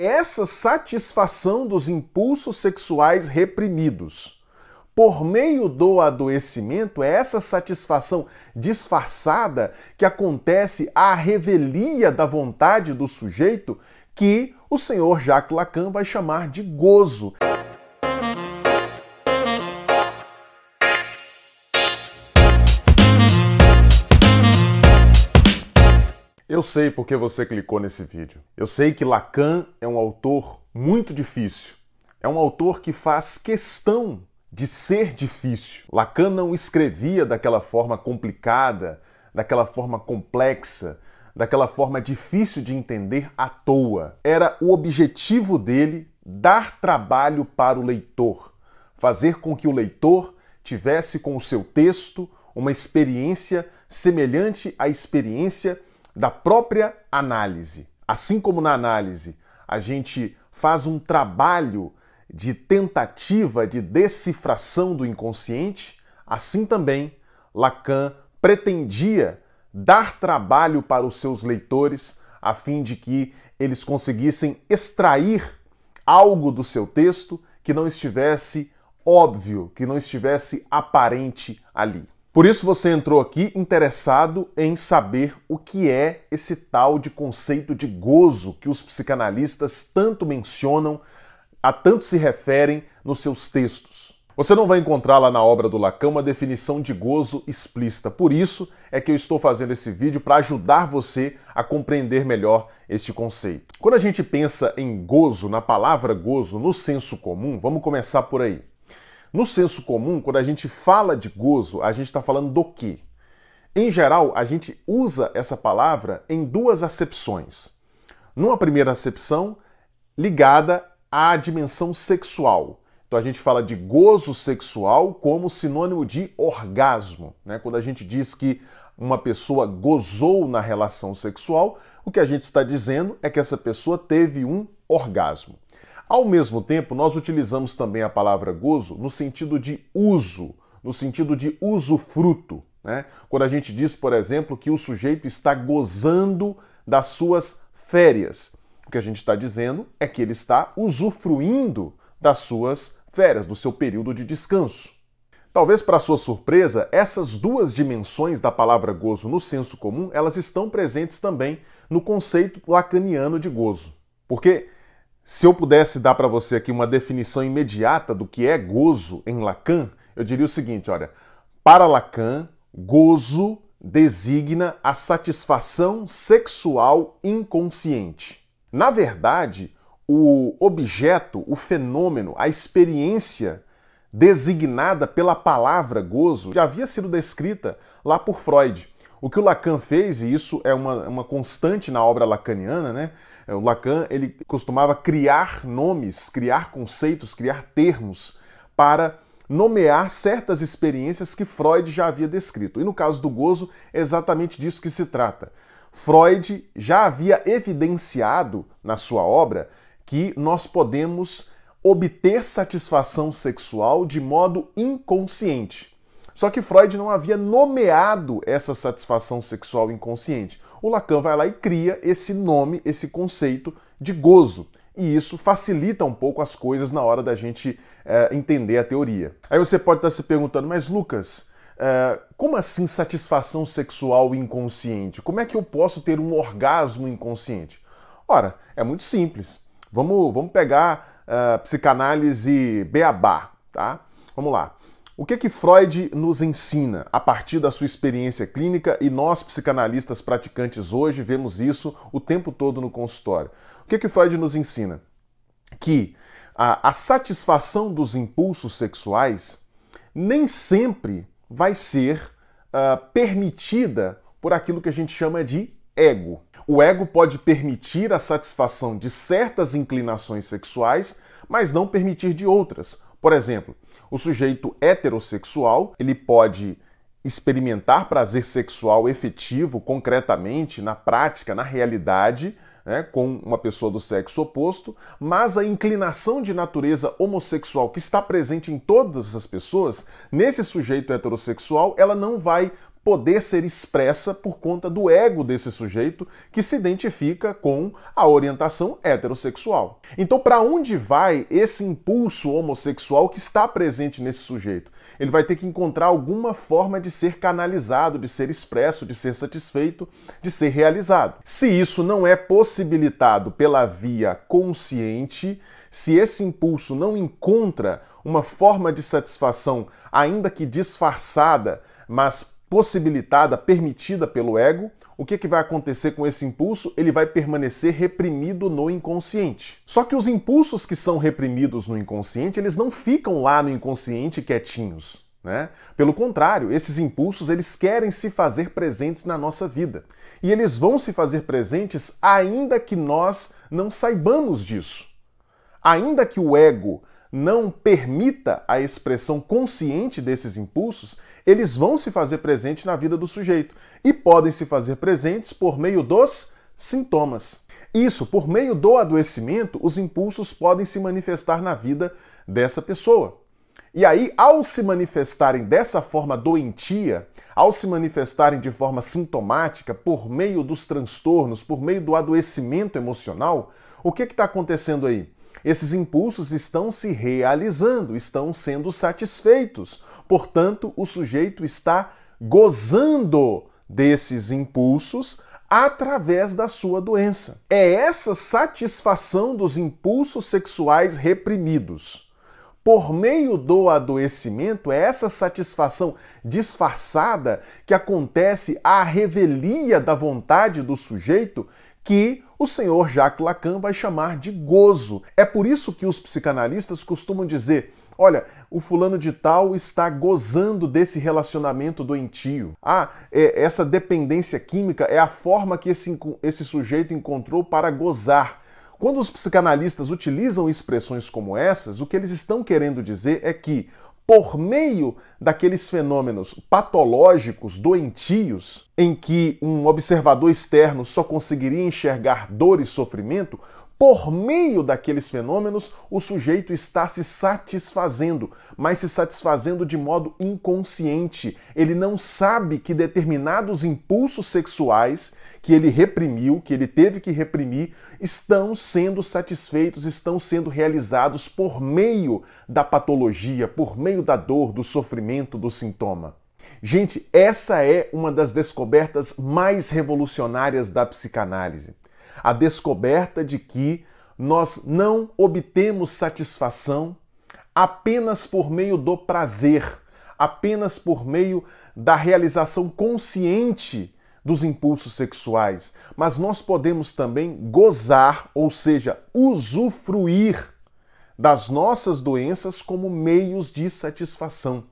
Essa satisfação dos impulsos sexuais reprimidos. Por meio do adoecimento, é essa satisfação disfarçada que acontece à revelia da vontade do sujeito que o senhor Jacques Lacan vai chamar de gozo. Eu sei porque você clicou nesse vídeo. Eu sei que Lacan é um autor muito difícil. É um autor que faz questão de ser difícil. Lacan não escrevia daquela forma complicada, daquela forma complexa, daquela forma difícil de entender à toa. Era o objetivo dele dar trabalho para o leitor, fazer com que o leitor tivesse com o seu texto uma experiência semelhante à experiência da própria análise. Assim como na análise a gente faz um trabalho de tentativa de decifração do inconsciente, assim também Lacan pretendia dar trabalho para os seus leitores a fim de que eles conseguissem extrair algo do seu texto que não estivesse óbvio, que não estivesse aparente ali. Por isso você entrou aqui interessado em saber o que é esse tal de conceito de gozo que os psicanalistas tanto mencionam, a tanto se referem nos seus textos. Você não vai encontrar lá na obra do Lacan uma definição de gozo explícita. Por isso é que eu estou fazendo esse vídeo para ajudar você a compreender melhor este conceito. Quando a gente pensa em gozo, na palavra gozo, no senso comum, vamos começar por aí. No senso comum, quando a gente fala de gozo, a gente está falando do quê? Em geral, a gente usa essa palavra em duas acepções. Numa primeira acepção, ligada à dimensão sexual. Então a gente fala de gozo sexual como sinônimo de orgasmo. Né? Quando a gente diz que uma pessoa gozou na relação sexual, o que a gente está dizendo é que essa pessoa teve um orgasmo. Ao mesmo tempo, nós utilizamos também a palavra gozo no sentido de uso, no sentido de usufruto. Né? Quando a gente diz, por exemplo, que o sujeito está gozando das suas férias, o que a gente está dizendo é que ele está usufruindo das suas férias, do seu período de descanso. Talvez para sua surpresa, essas duas dimensões da palavra gozo no senso comum, elas estão presentes também no conceito lacaniano de gozo. Porque se eu pudesse dar para você aqui uma definição imediata do que é gozo em Lacan, eu diria o seguinte: olha, para Lacan, gozo designa a satisfação sexual inconsciente. Na verdade, o objeto, o fenômeno, a experiência designada pela palavra gozo já havia sido descrita lá por Freud. O que o Lacan fez, e isso é uma, uma constante na obra lacaniana, né? É, o Lacan ele costumava criar nomes, criar conceitos, criar termos para nomear certas experiências que Freud já havia descrito. E no caso do gozo, é exatamente disso que se trata. Freud já havia evidenciado na sua obra que nós podemos obter satisfação sexual de modo inconsciente. Só que Freud não havia nomeado essa satisfação sexual inconsciente. O Lacan vai lá e cria esse nome, esse conceito de gozo. E isso facilita um pouco as coisas na hora da gente é, entender a teoria. Aí você pode estar se perguntando, mas Lucas, é, como assim satisfação sexual inconsciente? Como é que eu posso ter um orgasmo inconsciente? Ora, é muito simples. Vamos, vamos pegar uh, psicanálise beabá, tá? Vamos lá. O que que Freud nos ensina a partir da sua experiência clínica e nós psicanalistas praticantes hoje vemos isso o tempo todo no consultório? O que que Freud nos ensina? Que a, a satisfação dos impulsos sexuais nem sempre vai ser uh, permitida por aquilo que a gente chama de ego. O ego pode permitir a satisfação de certas inclinações sexuais, mas não permitir de outras. Por exemplo, o sujeito heterossexual, ele pode experimentar prazer sexual efetivo, concretamente, na prática, na realidade, né, com uma pessoa do sexo oposto, mas a inclinação de natureza homossexual que está presente em todas as pessoas, nesse sujeito heterossexual, ela não vai poder ser expressa por conta do ego desse sujeito que se identifica com a orientação heterossexual. Então, para onde vai esse impulso homossexual que está presente nesse sujeito? Ele vai ter que encontrar alguma forma de ser canalizado, de ser expresso, de ser satisfeito, de ser realizado. Se isso não é possibilitado pela via consciente, se esse impulso não encontra uma forma de satisfação, ainda que disfarçada, mas possibilitada, permitida pelo ego, o que, que vai acontecer com esse impulso? Ele vai permanecer reprimido no inconsciente. Só que os impulsos que são reprimidos no inconsciente, eles não ficam lá no inconsciente quietinhos. Né? Pelo contrário, esses impulsos eles querem se fazer presentes na nossa vida. E eles vão se fazer presentes ainda que nós não saibamos disso. Ainda que o ego não permita a expressão consciente desses impulsos, eles vão se fazer presentes na vida do sujeito e podem se fazer presentes por meio dos sintomas. Isso, por meio do adoecimento, os impulsos podem se manifestar na vida dessa pessoa. E aí, ao se manifestarem dessa forma doentia, ao se manifestarem de forma sintomática, por meio dos transtornos, por meio do adoecimento emocional, o que está acontecendo aí? Esses impulsos estão se realizando, estão sendo satisfeitos. Portanto, o sujeito está gozando desses impulsos através da sua doença. É essa satisfação dos impulsos sexuais reprimidos. Por meio do adoecimento, é essa satisfação disfarçada que acontece à revelia da vontade do sujeito que o senhor Jacques Lacan vai chamar de gozo. É por isso que os psicanalistas costumam dizer: olha, o fulano de tal está gozando desse relacionamento doentio. Ah, é, essa dependência química é a forma que esse, esse sujeito encontrou para gozar. Quando os psicanalistas utilizam expressões como essas, o que eles estão querendo dizer é que por meio daqueles fenômenos patológicos, doentios, em que um observador externo só conseguiria enxergar dor e sofrimento, por meio daqueles fenômenos, o sujeito está se satisfazendo, mas se satisfazendo de modo inconsciente. Ele não sabe que determinados impulsos sexuais que ele reprimiu, que ele teve que reprimir, estão sendo satisfeitos, estão sendo realizados por meio da patologia, por meio da dor, do sofrimento, do sintoma. Gente, essa é uma das descobertas mais revolucionárias da psicanálise a descoberta de que nós não obtemos satisfação apenas por meio do prazer, apenas por meio da realização consciente dos impulsos sexuais, mas nós podemos também gozar, ou seja, usufruir das nossas doenças como meios de satisfação.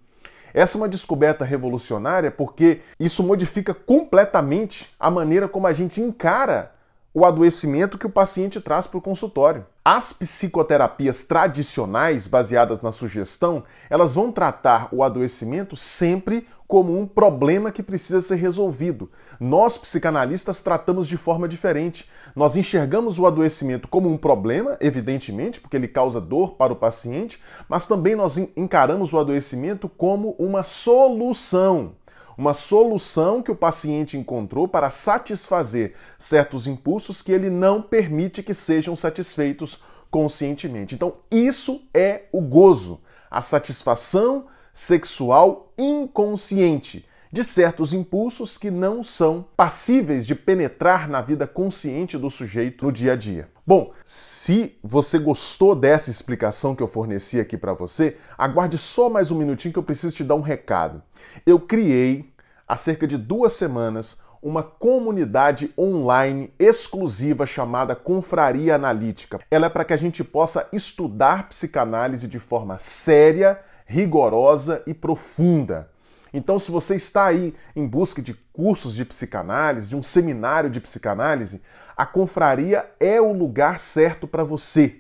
Essa é uma descoberta revolucionária porque isso modifica completamente a maneira como a gente encara o adoecimento que o paciente traz para o consultório. As psicoterapias tradicionais, baseadas na sugestão, elas vão tratar o adoecimento sempre como um problema que precisa ser resolvido. Nós, psicanalistas, tratamos de forma diferente. Nós enxergamos o adoecimento como um problema, evidentemente, porque ele causa dor para o paciente, mas também nós encaramos o adoecimento como uma solução uma solução que o paciente encontrou para satisfazer certos impulsos que ele não permite que sejam satisfeitos conscientemente. Então, isso é o gozo, a satisfação sexual inconsciente de certos impulsos que não são passíveis de penetrar na vida consciente do sujeito no dia a dia. Bom, se você gostou dessa explicação que eu forneci aqui para você, aguarde só mais um minutinho que eu preciso te dar um recado. Eu criei há cerca de duas semanas uma comunidade online exclusiva chamada Confraria Analítica. Ela é para que a gente possa estudar psicanálise de forma séria, rigorosa e profunda. Então, se você está aí em busca de cursos de psicanálise, de um seminário de psicanálise, a confraria é o lugar certo para você.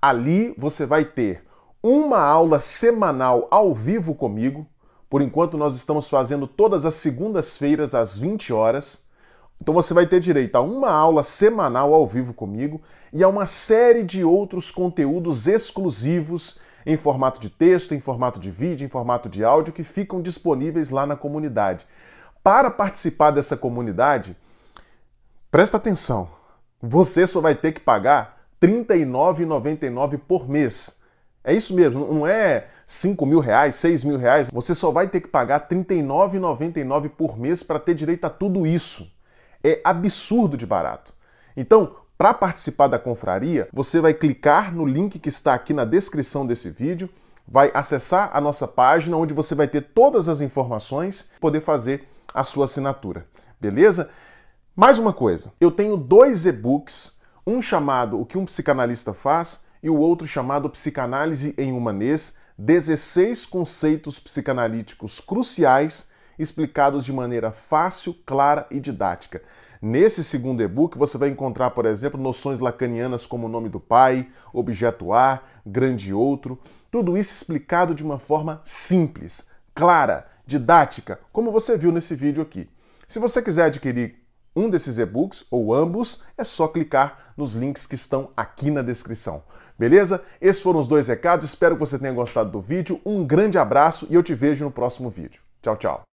Ali você vai ter uma aula semanal ao vivo comigo. Por enquanto, nós estamos fazendo todas as segundas-feiras às 20 horas. Então você vai ter direito a uma aula semanal ao vivo comigo e a uma série de outros conteúdos exclusivos em formato de texto, em formato de vídeo, em formato de áudio que ficam disponíveis lá na comunidade. Para participar dessa comunidade, presta atenção, você só vai ter que pagar R$ 39,99 por mês. É isso mesmo, não é 5 mil reais, 6 mil reais. Você só vai ter que pagar R$ 39,99 por mês para ter direito a tudo isso. É absurdo de barato. Então, para participar da confraria, você vai clicar no link que está aqui na descrição desse vídeo, vai acessar a nossa página onde você vai ter todas as informações poder fazer a sua assinatura. Beleza? Mais uma coisa, eu tenho dois e-books, um chamado O que um psicanalista faz e o outro chamado Psicanálise em Humanês, 16 conceitos psicanalíticos cruciais explicados de maneira fácil, clara e didática. Nesse segundo e-book você vai encontrar, por exemplo, noções lacanianas como nome do pai, objeto A, grande outro, tudo isso explicado de uma forma simples, clara, didática, como você viu nesse vídeo aqui. Se você quiser adquirir um desses e-books ou ambos, é só clicar nos links que estão aqui na descrição. Beleza? Esses foram os dois recados, espero que você tenha gostado do vídeo. Um grande abraço e eu te vejo no próximo vídeo. Tchau, tchau.